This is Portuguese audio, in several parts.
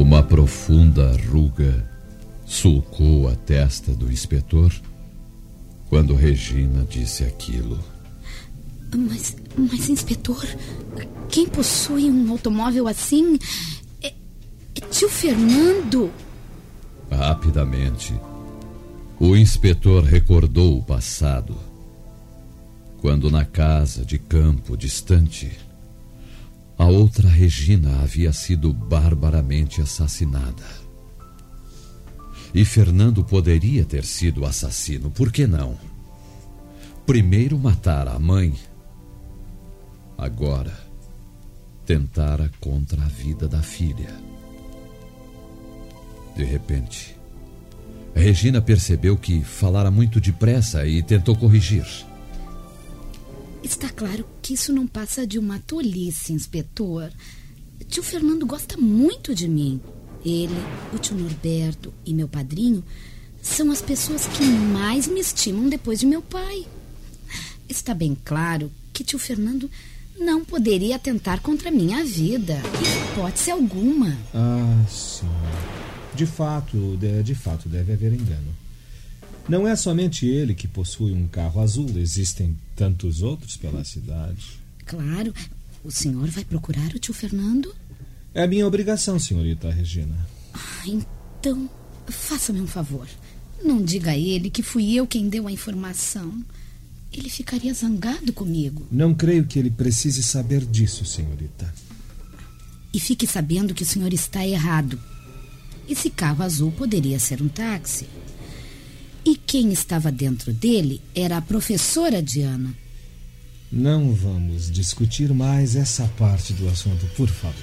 Uma profunda ruga sulcou a testa do inspetor quando Regina disse aquilo. Mas, mas, inspetor, quem possui um automóvel assim é, é tio Fernando. Rapidamente, o inspetor recordou o passado. Quando na casa de campo distante, a outra Regina havia sido barbaramente assassinada. E Fernando poderia ter sido assassino, por que não? Primeiro matara a mãe, agora tentara contra a vida da filha. De repente, Regina percebeu que falara muito depressa e tentou corrigir. Está claro que isso não passa de uma tolice, inspetor. Tio Fernando gosta muito de mim. Ele, o tio Norberto e meu padrinho são as pessoas que mais me estimam depois de meu pai. Está bem claro que tio Fernando não poderia atentar contra minha vida, em hipótese alguma. Ah, sim. De fato, de, de fato, deve haver engano. Não é somente ele que possui um carro azul, existem tantos outros pela cidade. Claro. O senhor vai procurar o tio Fernando? É a minha obrigação, senhorita Regina. Ah, então, faça-me um favor. Não diga a ele que fui eu quem deu a informação. Ele ficaria zangado comigo. Não creio que ele precise saber disso, senhorita. E fique sabendo que o senhor está errado. Esse carro azul poderia ser um táxi. E quem estava dentro dele era a professora Diana. Não vamos discutir mais essa parte do assunto, por favor.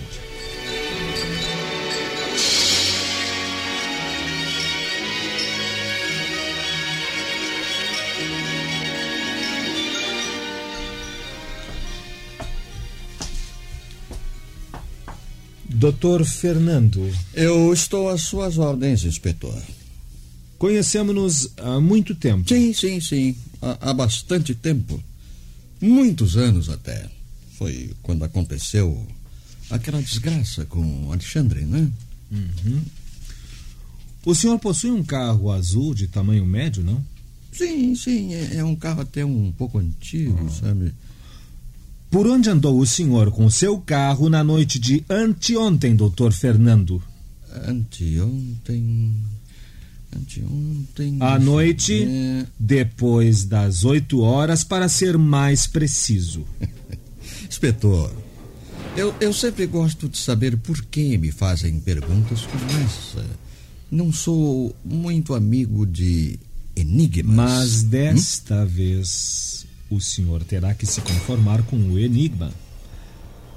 Doutor Fernando. Eu estou às suas ordens, inspetor. Conhecemos-nos há muito tempo. Sim, sim, sim. Há, há, bastante tempo. Muitos anos até. Foi quando aconteceu aquela desgraça com Alexandre, né? Uhum. O senhor possui um carro azul de tamanho médio, não? Sim, sim. É, é um carro até um pouco antigo, uhum. sabe? Por onde andou o senhor com seu carro na noite de anteontem, doutor Fernando? Anteontem. Anteontem. À noite, depois das oito horas, para ser mais preciso. Inspetor, eu, eu sempre gosto de saber por que me fazem perguntas como essa. Não sou muito amigo de enigmas. Mas desta hum? vez o senhor terá que se conformar com o enigma.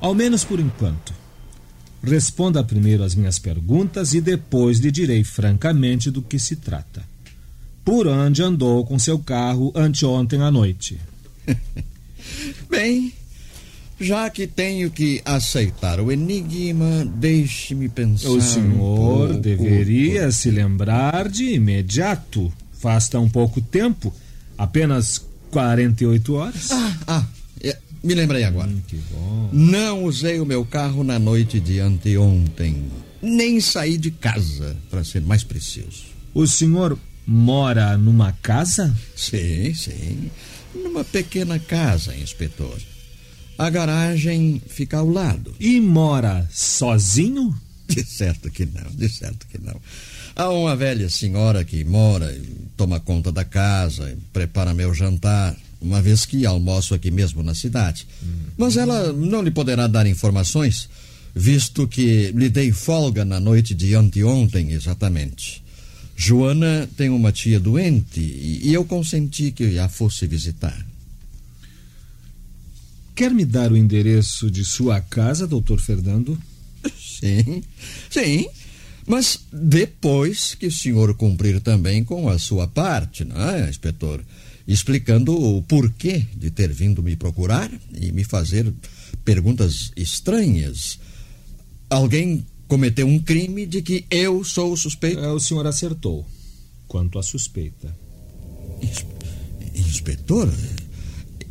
Ao menos por enquanto. Responda primeiro as minhas perguntas e depois lhe direi francamente do que se trata. Por onde andou com seu carro anteontem à noite? Bem, já que tenho que aceitar o enigma, deixe-me pensar. O senhor um deveria se lembrar de imediato. Faz tão pouco tempo apenas 48 horas. Ah, ah me lembrei agora. Hum. Não usei o meu carro na noite de anteontem. Nem saí de casa, para ser mais preciso. O senhor mora numa casa? Sim, sim. Numa pequena casa, inspetor. A garagem fica ao lado. E mora sozinho? De certo que não, de certo que não. Há uma velha senhora que mora e toma conta da casa, e prepara meu jantar. Uma vez que almoço aqui mesmo na cidade. Mas ela não lhe poderá dar informações, visto que lhe dei folga na noite de anteontem, exatamente. Joana tem uma tia doente e eu consenti que a fosse visitar. Quer me dar o endereço de sua casa, doutor Fernando? Sim, sim. Mas depois que o senhor cumprir também com a sua parte, não é, inspetor? Explicando o porquê de ter vindo me procurar e me fazer perguntas estranhas. Alguém cometeu um crime de que eu sou o suspeito? É, o senhor acertou. Quanto à suspeita. Inspetor,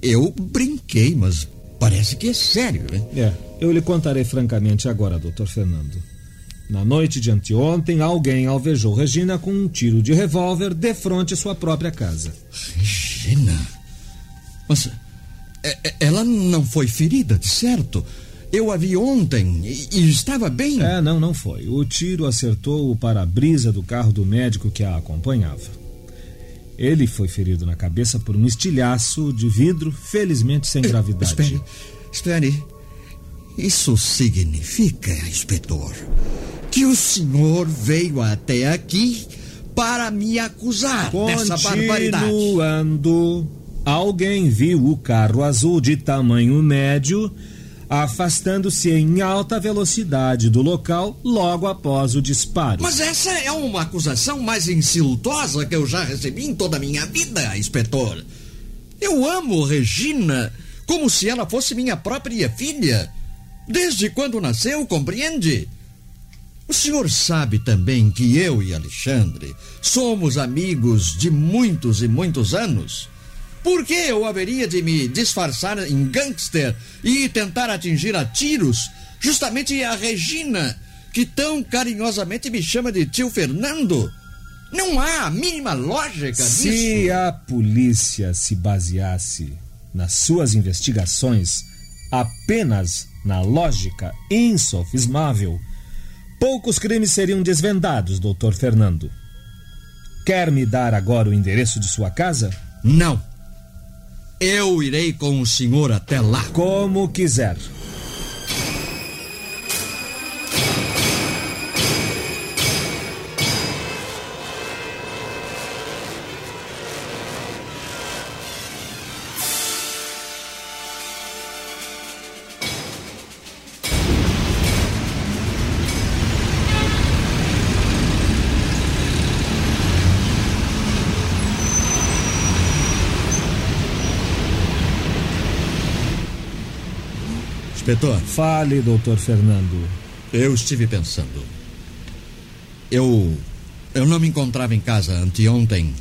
eu brinquei, mas parece que é sério, né? É, eu lhe contarei francamente agora, doutor Fernando. Na noite de anteontem, alguém alvejou Regina com um tiro de revólver de frente à sua própria casa. Regina? Mas é, é, ela não foi ferida, de certo? Eu a vi ontem e, e, estava bem. É, não, não foi. O tiro acertou o para-brisa do carro do médico que a acompanhava. Ele foi ferido na cabeça por um estilhaço de vidro, felizmente sem gravidade. Espere, espere. Isso significa, inspetor, que o senhor veio até aqui para me acusar dessa barbaridade. Alguém viu o carro azul de tamanho médio afastando-se em alta velocidade do local logo após o disparo. Mas essa é uma acusação mais insultosa que eu já recebi em toda a minha vida, inspetor. Eu amo Regina como se ela fosse minha própria filha. Desde quando nasceu, compreende? O senhor sabe também que eu e Alexandre somos amigos de muitos e muitos anos. Por que eu haveria de me disfarçar em gangster e tentar atingir a tiros justamente a Regina, que tão carinhosamente me chama de tio Fernando? Não há a mínima lógica se nisso. Se a polícia se baseasse nas suas investigações apenas na lógica insofismável, poucos crimes seriam desvendados, doutor Fernando. Quer me dar agora o endereço de sua casa? Não. Eu irei com o senhor até lá. Como quiser. Inspetor. Fale, doutor Fernando. Eu estive pensando. Eu. Eu não me encontrava em casa anteontem,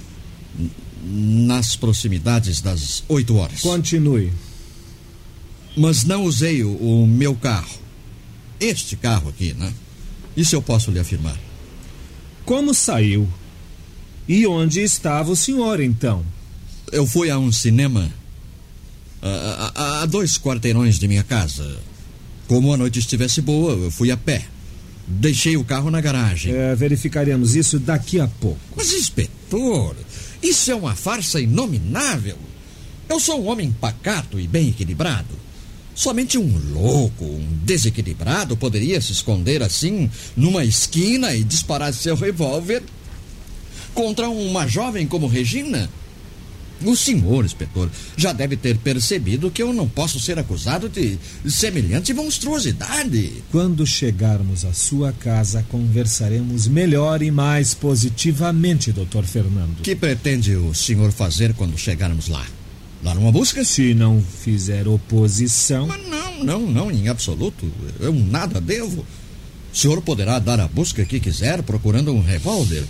nas proximidades das oito horas. Continue. Mas não usei o, o, meu carro. Este carro aqui, né? Isso eu posso lhe afirmar. Como saiu? E onde estava o senhor, então? Eu fui a um cinema a, a, a dois quarteirões de minha casa. Como a noite estivesse boa, eu fui a pé. Deixei o carro na garagem. É, verificaremos isso daqui a pouco. Mas, inspetor, isso é uma farsa inominável. Eu sou um homem pacato e bem equilibrado. Somente um louco, um desequilibrado poderia se esconder assim numa esquina e disparar seu revólver contra uma jovem como Regina. O senhor, inspetor, já deve ter percebido que eu não posso ser acusado de semelhante monstruosidade. Quando chegarmos à sua casa, conversaremos melhor e mais positivamente, doutor Fernando. O que pretende o senhor fazer quando chegarmos lá? Dar uma busca? Se não fizer oposição. Mas não, não, não, em absoluto. Eu nada devo. O senhor poderá dar a busca que quiser procurando um revólver.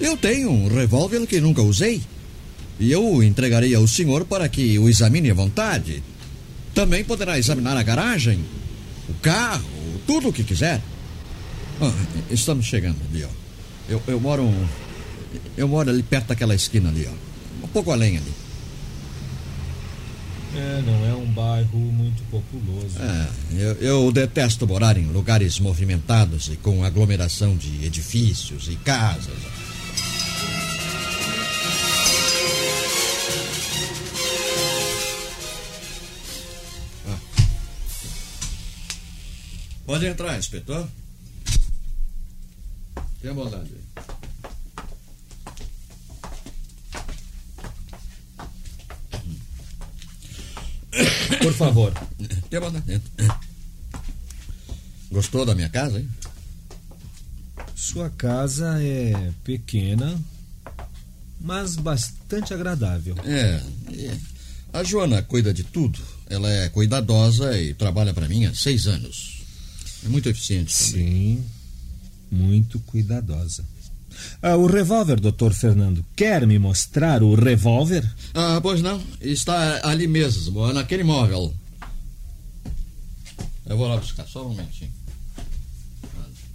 Eu tenho um revólver que nunca usei. E eu o entregarei ao senhor para que o examine à vontade. Também poderá examinar a garagem, o carro, tudo o que quiser. Ah, estamos chegando ali, ó. Eu, eu moro. Eu moro ali perto daquela esquina ali, ó. Um pouco além ali. É, não é um bairro muito populoso. É, eu, eu detesto morar em lugares movimentados e com aglomeração de edifícios e casas. Pode entrar, inspetor. Tenha bondade. Por favor. Tenha bondade. Entra. Gostou da minha casa, hein? Sua casa é pequena, mas bastante agradável. É, é. A Joana cuida de tudo. Ela é cuidadosa e trabalha para mim há seis anos. É muito eficiente também. Sim, muito cuidadosa. Ah, o revólver, doutor Fernando. Quer me mostrar o revólver? Ah, pois não. Está ali mesmo, naquele móvel. Eu vou lá buscar, só um momentinho.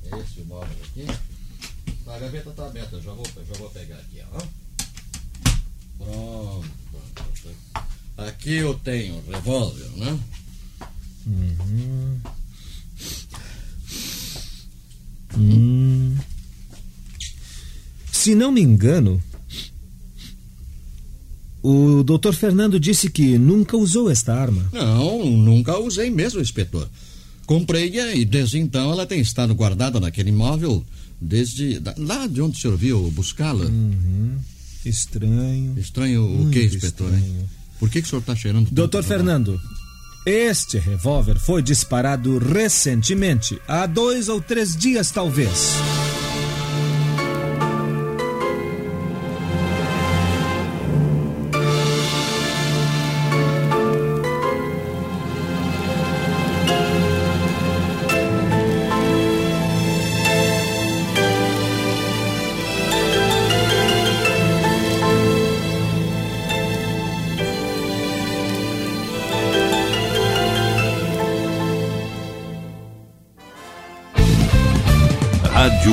Esse móvel aqui. A gaveta está aberta, já vou, já vou pegar aqui, ó. Pronto, pronto. Aqui eu tenho o revólver, né? Uhum. Hum. Se não me engano, o doutor Fernando disse que nunca usou esta arma. Não, nunca usei mesmo, inspetor. Comprei-a e desde então ela tem estado guardada naquele imóvel desde lá de onde o senhor viu buscá-la. Uhum. Estranho. Estranho o que, inspetor? hein? Por que, que o senhor está cheirando Doutor? Fernando, este revólver foi disparado recentemente, há dois ou três dias talvez.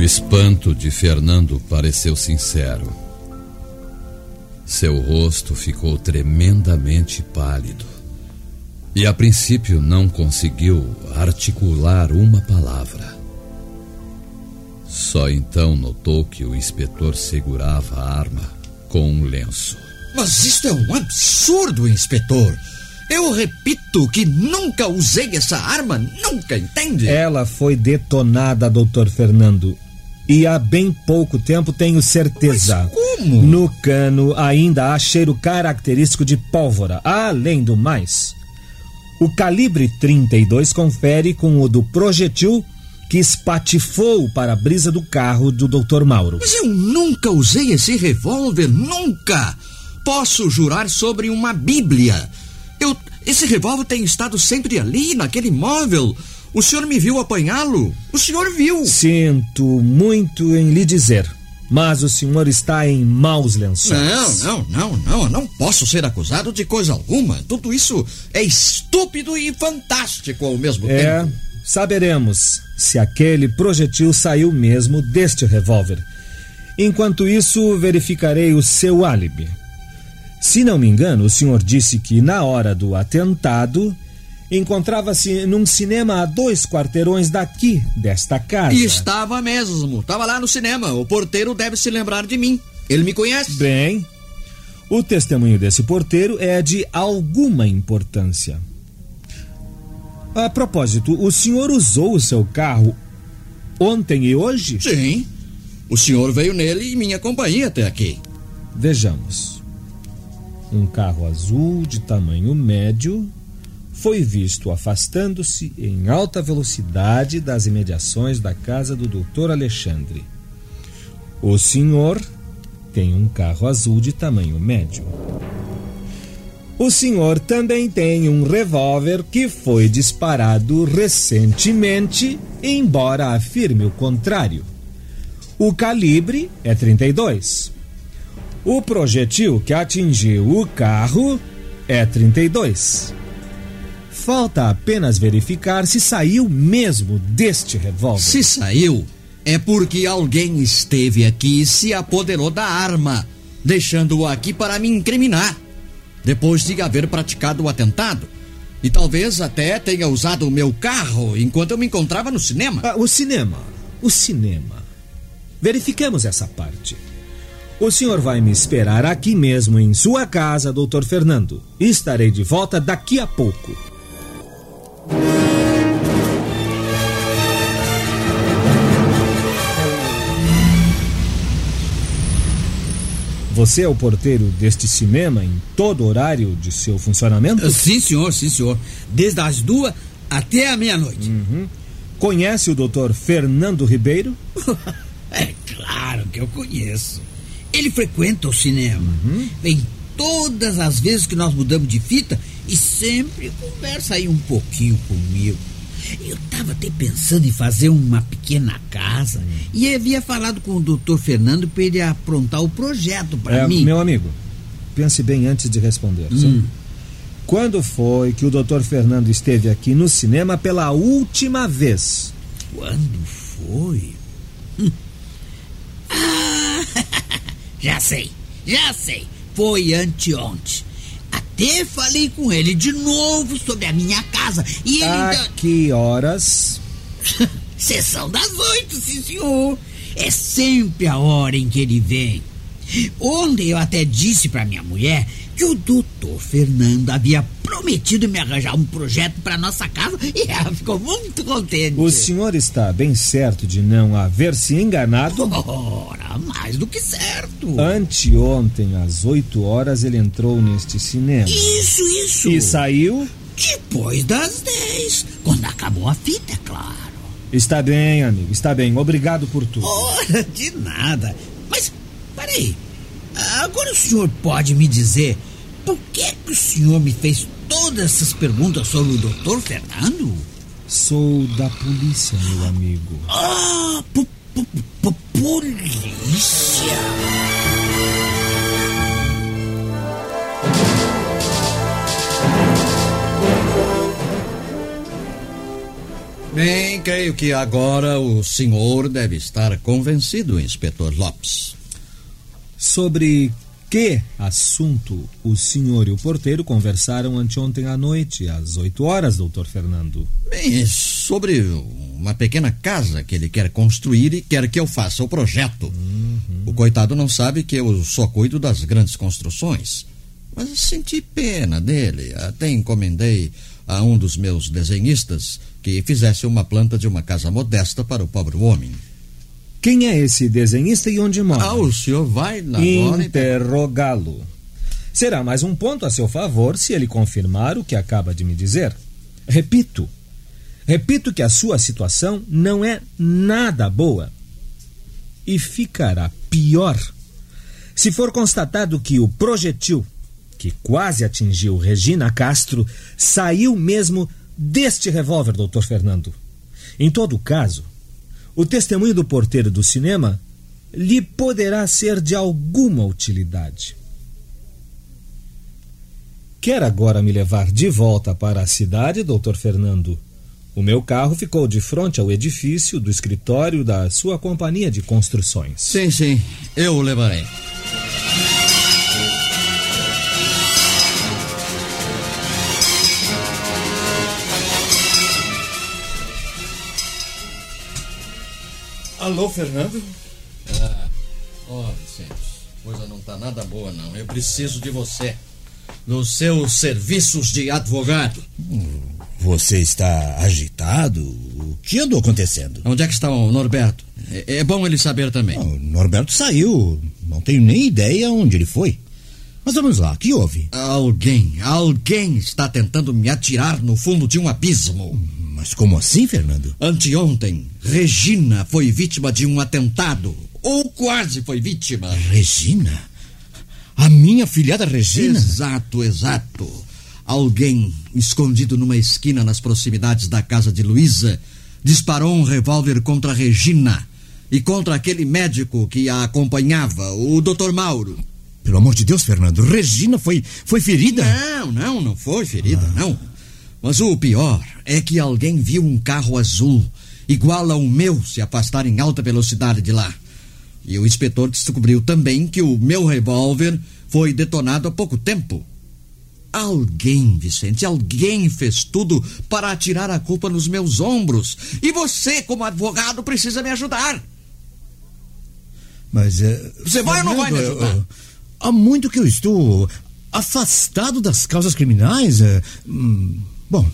O espanto de Fernando pareceu sincero. Seu rosto ficou tremendamente pálido. E a princípio não conseguiu articular uma palavra. Só então notou que o inspetor segurava a arma com um lenço. Mas isto é um absurdo, inspetor. Eu repito que nunca usei essa arma, nunca, entende? Ela foi detonada, doutor Fernando. E há bem pouco tempo tenho certeza. Mas como? No cano ainda há cheiro característico de pólvora. Além do mais, o calibre 32 confere com o do projetil que espatifou o para-brisa do carro do Dr. Mauro. Mas eu nunca usei esse revólver, nunca! Posso jurar sobre uma Bíblia. Eu, esse revólver tem estado sempre ali, naquele móvel. O senhor me viu apanhá-lo? O senhor viu? Sinto muito em lhe dizer, mas o senhor está em maus lençóis. Não, não, não, não. Não posso ser acusado de coisa alguma. Tudo isso é estúpido e fantástico ao mesmo É, tempo. saberemos se aquele projetil saiu mesmo deste revólver. Enquanto isso, verificarei o seu álibi. Se não me engano, o senhor disse que na hora do atentado encontrava-se num cinema a dois quarteirões daqui, desta casa. E estava mesmo. Estava lá no cinema. O porteiro deve se lembrar de mim. Ele me conhece? Bem, o testemunho desse porteiro é de alguma importância. A propósito, o senhor usou o seu carro ontem e hoje? Sim. O senhor veio nele e minha companhia até aqui. Vejamos. Um carro azul de tamanho médio foi visto afastando-se em alta velocidade das imediações da casa do Dr. Alexandre. O senhor tem um carro azul de tamanho médio. O senhor também tem um revólver que foi disparado recentemente, embora afirme o contrário. O calibre é 32. O projetil que atingiu o carro é 32. Falta apenas verificar se saiu mesmo deste revólver. Se saiu, é porque alguém esteve aqui e se apoderou da arma, deixando-o aqui para me incriminar, depois de haver praticado o atentado. E talvez até tenha usado o meu carro enquanto eu me encontrava no cinema. Ah, o cinema. O cinema. Verifiquemos essa parte. O senhor vai me esperar aqui mesmo em sua casa, doutor Fernando. Estarei de volta daqui a pouco. Você é o porteiro deste cinema em todo horário de seu funcionamento? Sim, senhor, sim, senhor. Desde as duas até a meia-noite. Uhum. Conhece o doutor Fernando Ribeiro? é claro que eu conheço. Ele frequenta o cinema. Uhum. Vem todas as vezes que nós mudamos de fita e sempre conversa aí um pouquinho comigo. Eu estava até pensando em fazer uma pequena casa hum. e havia falado com o doutor Fernando para ele aprontar o projeto para é, mim. Meu amigo, pense bem antes de responder. Hum. Quando foi que o doutor Fernando esteve aqui no cinema pela última vez? Quando foi? Hum. Ah, já sei, já sei. Foi anteontem. Até falei com ele de novo sobre a minha casa. E ele. A que horas? Sessão das oito, sim, senhor. É sempre a hora em que ele vem. Ontem eu até disse para minha mulher que o doutor Fernando havia prometido me arranjar um projeto para nossa casa e ela ficou muito contente. O senhor está bem certo de não haver se enganado? Ora, mais do que certo. Anteontem, às 8 horas, ele entrou neste cinema. Isso, isso. E saiu? Depois das 10, quando acabou a fita, é claro. Está bem, amigo, está bem. Obrigado por tudo. Ora, de nada. Mas, peraí. Agora o senhor pode me dizer por que, que o senhor me fez todas essas perguntas sobre o doutor Fernando? Sou da polícia, meu amigo. Ah, po, po, po, polícia. Bem, creio que agora o senhor deve estar convencido, inspetor Lopes. Sobre que assunto o senhor e o porteiro conversaram anteontem à noite, às 8 horas, doutor Fernando? Bem, sobre uma pequena casa que ele quer construir e quer que eu faça o projeto. Uhum. O coitado não sabe que eu só cuido das grandes construções. Mas senti pena dele. Até encomendei a um dos meus desenhistas que fizesse uma planta de uma casa modesta para o pobre homem. Quem é esse desenhista e onde mora? Ah, o senhor vai agora interrogá-lo. Será mais um ponto a seu favor se ele confirmar o que acaba de me dizer. Repito, repito que a sua situação não é nada boa. E ficará pior se for constatado que o projetil que quase atingiu Regina Castro saiu mesmo deste revólver, doutor Fernando. Em todo caso, o testemunho do porteiro do cinema lhe poderá ser de alguma utilidade. Quer agora me levar de volta para a cidade, doutor Fernando? O meu carro ficou de frente ao edifício do escritório da sua companhia de construções. Sim, sim, eu o levarei. Alô, Fernando? Ah, ó, oh, Vicente, coisa não tá nada boa, não. Eu preciso de você. Nos seus serviços de advogado. Você está agitado? O que andou acontecendo? Onde é que está o Norberto? É, é bom ele saber também. Não, o Norberto saiu. Não tenho nem ideia onde ele foi. Mas vamos lá, o que houve? Alguém, alguém está tentando me atirar no fundo de um abismo. Mas como assim, Fernando? Anteontem, Regina foi vítima de um atentado. Ou quase foi vítima. Regina? A minha filhada Regina? Exato, exato. Alguém, escondido numa esquina nas proximidades da casa de Luísa, disparou um revólver contra Regina e contra aquele médico que a acompanhava, o Dr. Mauro. Pelo amor de Deus, Fernando, Regina foi, foi ferida? Não, não, não foi ferida, ah. não. Mas o pior é que alguém viu um carro azul, igual ao meu, se afastar em alta velocidade de lá. E o inspetor descobriu também que o meu revólver foi detonado há pouco tempo. Alguém, Vicente, alguém fez tudo para atirar a culpa nos meus ombros. E você, como advogado, precisa me ajudar. Mas. Uh, você vai ou não vai me ajudar? Uh, há muito que eu estou afastado das causas criminais. Uh, hum, Bom,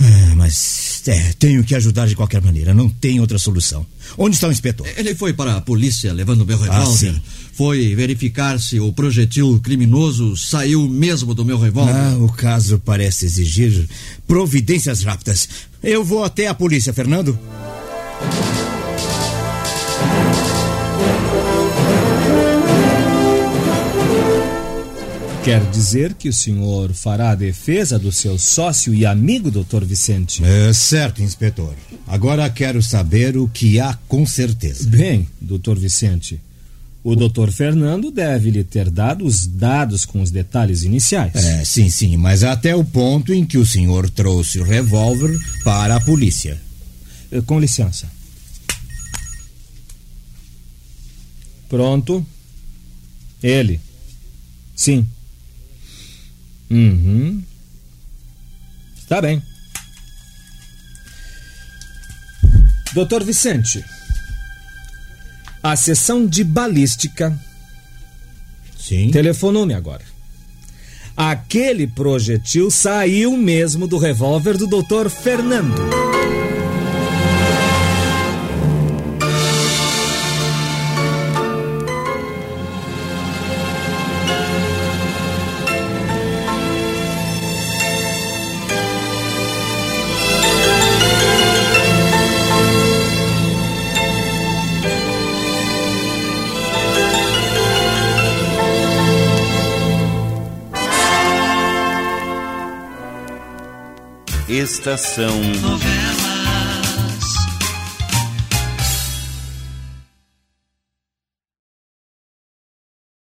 é, mas é, tenho que ajudar de qualquer maneira, não tem outra solução. Onde está o inspetor? Ele foi para a polícia levando meu revólver. Ah, foi verificar se o projetil criminoso saiu mesmo do meu revólver. Ah, o caso parece exigir providências rápidas. Eu vou até a polícia, Fernando. Quer dizer que o senhor fará a defesa do seu sócio e amigo, doutor Vicente? É certo, inspetor. Agora quero saber o que há com certeza. Bem, doutor Vicente, o doutor Fernando deve lhe ter dado os dados com os detalhes iniciais. É, sim, sim, mas até o ponto em que o senhor trouxe o revólver para a polícia. Eh, com licença. Pronto. Ele. Sim. Uhum. Está bem. Doutor Vicente, a sessão de balística. Sim. Telefonou-me agora. Aquele projetil saiu mesmo do revólver do doutor Fernando. Estação Novela.